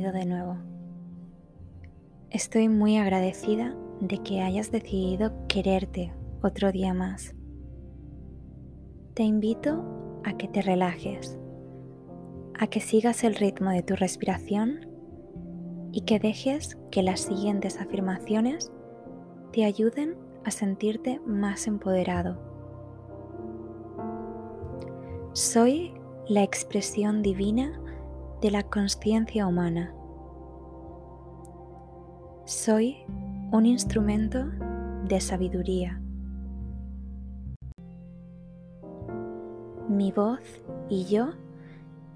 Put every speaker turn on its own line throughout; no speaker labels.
de nuevo. Estoy muy agradecida de que hayas decidido quererte otro día más. Te invito a que te relajes, a que sigas el ritmo de tu respiración y que dejes que las siguientes afirmaciones te ayuden a sentirte más empoderado. Soy la expresión divina de la conciencia humana. Soy un instrumento de sabiduría. Mi voz y yo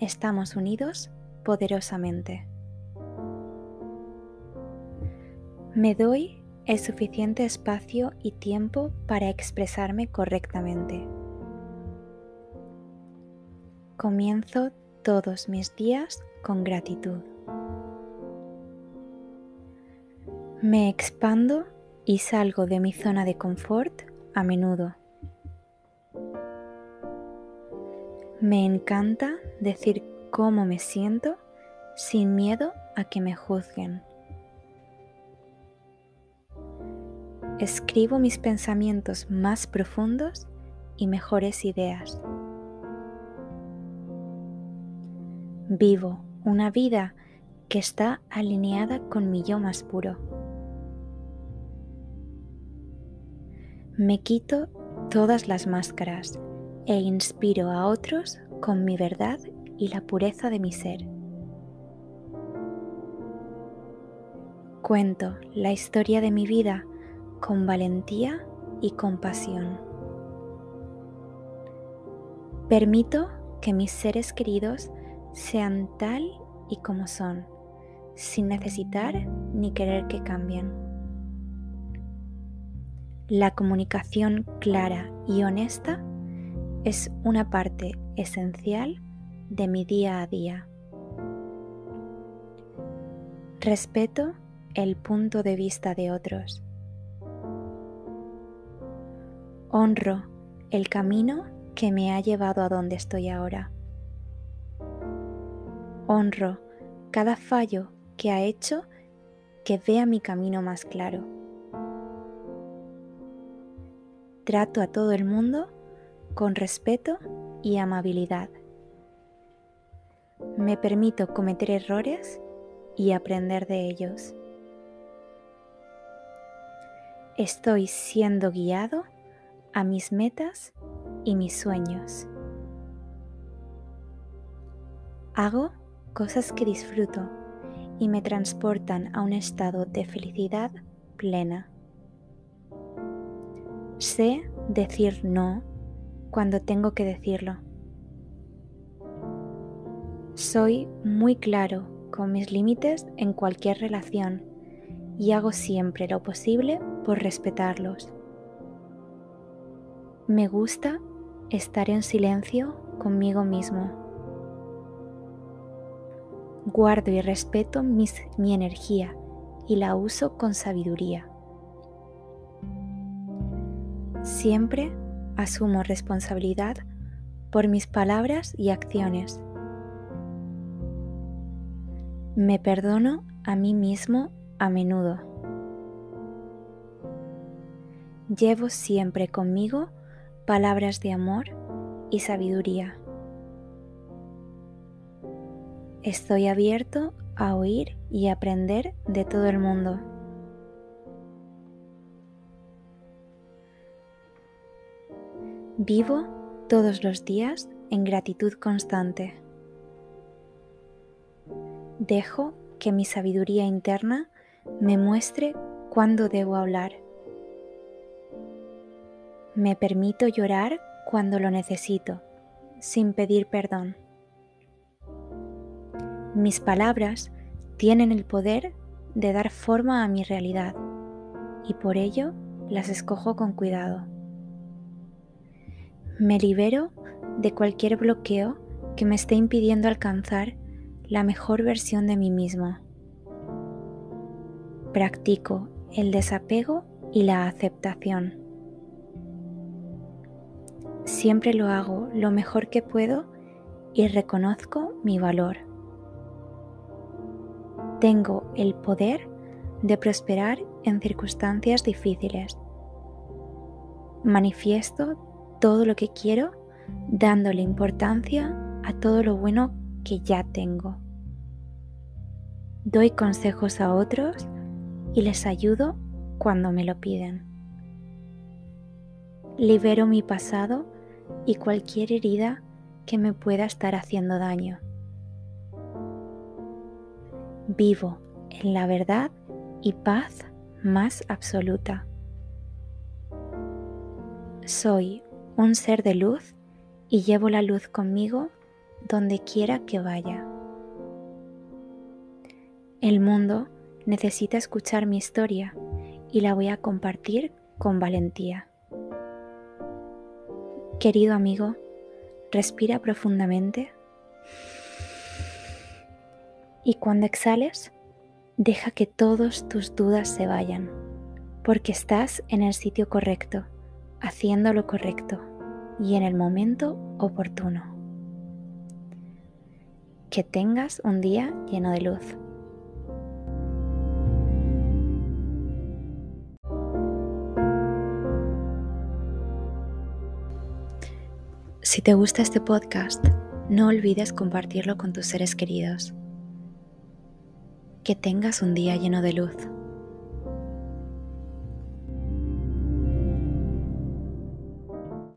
estamos unidos poderosamente. Me doy el suficiente espacio y tiempo para expresarme correctamente. Comienzo todos mis días con gratitud. Me expando y salgo de mi zona de confort a menudo. Me encanta decir cómo me siento sin miedo a que me juzguen. Escribo mis pensamientos más profundos y mejores ideas. Vivo una vida que está alineada con mi yo más puro. Me quito todas las máscaras e inspiro a otros con mi verdad y la pureza de mi ser. Cuento la historia de mi vida con valentía y compasión. Permito que mis seres queridos sean tal y como son, sin necesitar ni querer que cambien. La comunicación clara y honesta es una parte esencial de mi día a día. Respeto el punto de vista de otros. Honro el camino que me ha llevado a donde estoy ahora. Honro cada fallo que ha hecho que vea mi camino más claro. Trato a todo el mundo con respeto y amabilidad. Me permito cometer errores y aprender de ellos. Estoy siendo guiado a mis metas y mis sueños. Hago cosas que disfruto y me transportan a un estado de felicidad plena. Sé decir no cuando tengo que decirlo. Soy muy claro con mis límites en cualquier relación y hago siempre lo posible por respetarlos. Me gusta estar en silencio conmigo mismo guardo y respeto mi energía y la uso con sabiduría. Siempre asumo responsabilidad por mis palabras y acciones. Me perdono a mí mismo a menudo. Llevo siempre conmigo palabras de amor y sabiduría. Estoy abierto a oír y aprender de todo el mundo. Vivo todos los días en gratitud constante. Dejo que mi sabiduría interna me muestre cuándo debo hablar. Me permito llorar cuando lo necesito, sin pedir perdón. Mis palabras tienen el poder de dar forma a mi realidad y por ello las escojo con cuidado. Me libero de cualquier bloqueo que me esté impidiendo alcanzar la mejor versión de mí mismo. Practico el desapego y la aceptación. Siempre lo hago lo mejor que puedo y reconozco mi valor. Tengo el poder de prosperar en circunstancias difíciles. Manifiesto todo lo que quiero dándole importancia a todo lo bueno que ya tengo. Doy consejos a otros y les ayudo cuando me lo piden. Libero mi pasado y cualquier herida que me pueda estar haciendo daño. Vivo en la verdad y paz más absoluta. Soy un ser de luz y llevo la luz conmigo donde quiera que vaya. El mundo necesita escuchar mi historia y la voy a compartir con valentía. Querido amigo, respira profundamente y cuando exhales, deja que todas tus dudas se vayan, porque estás en el sitio correcto, haciendo lo correcto y en el momento oportuno. Que tengas un día lleno de luz. Si te gusta este podcast, no olvides compartirlo con tus seres queridos. Que tengas un día lleno de luz.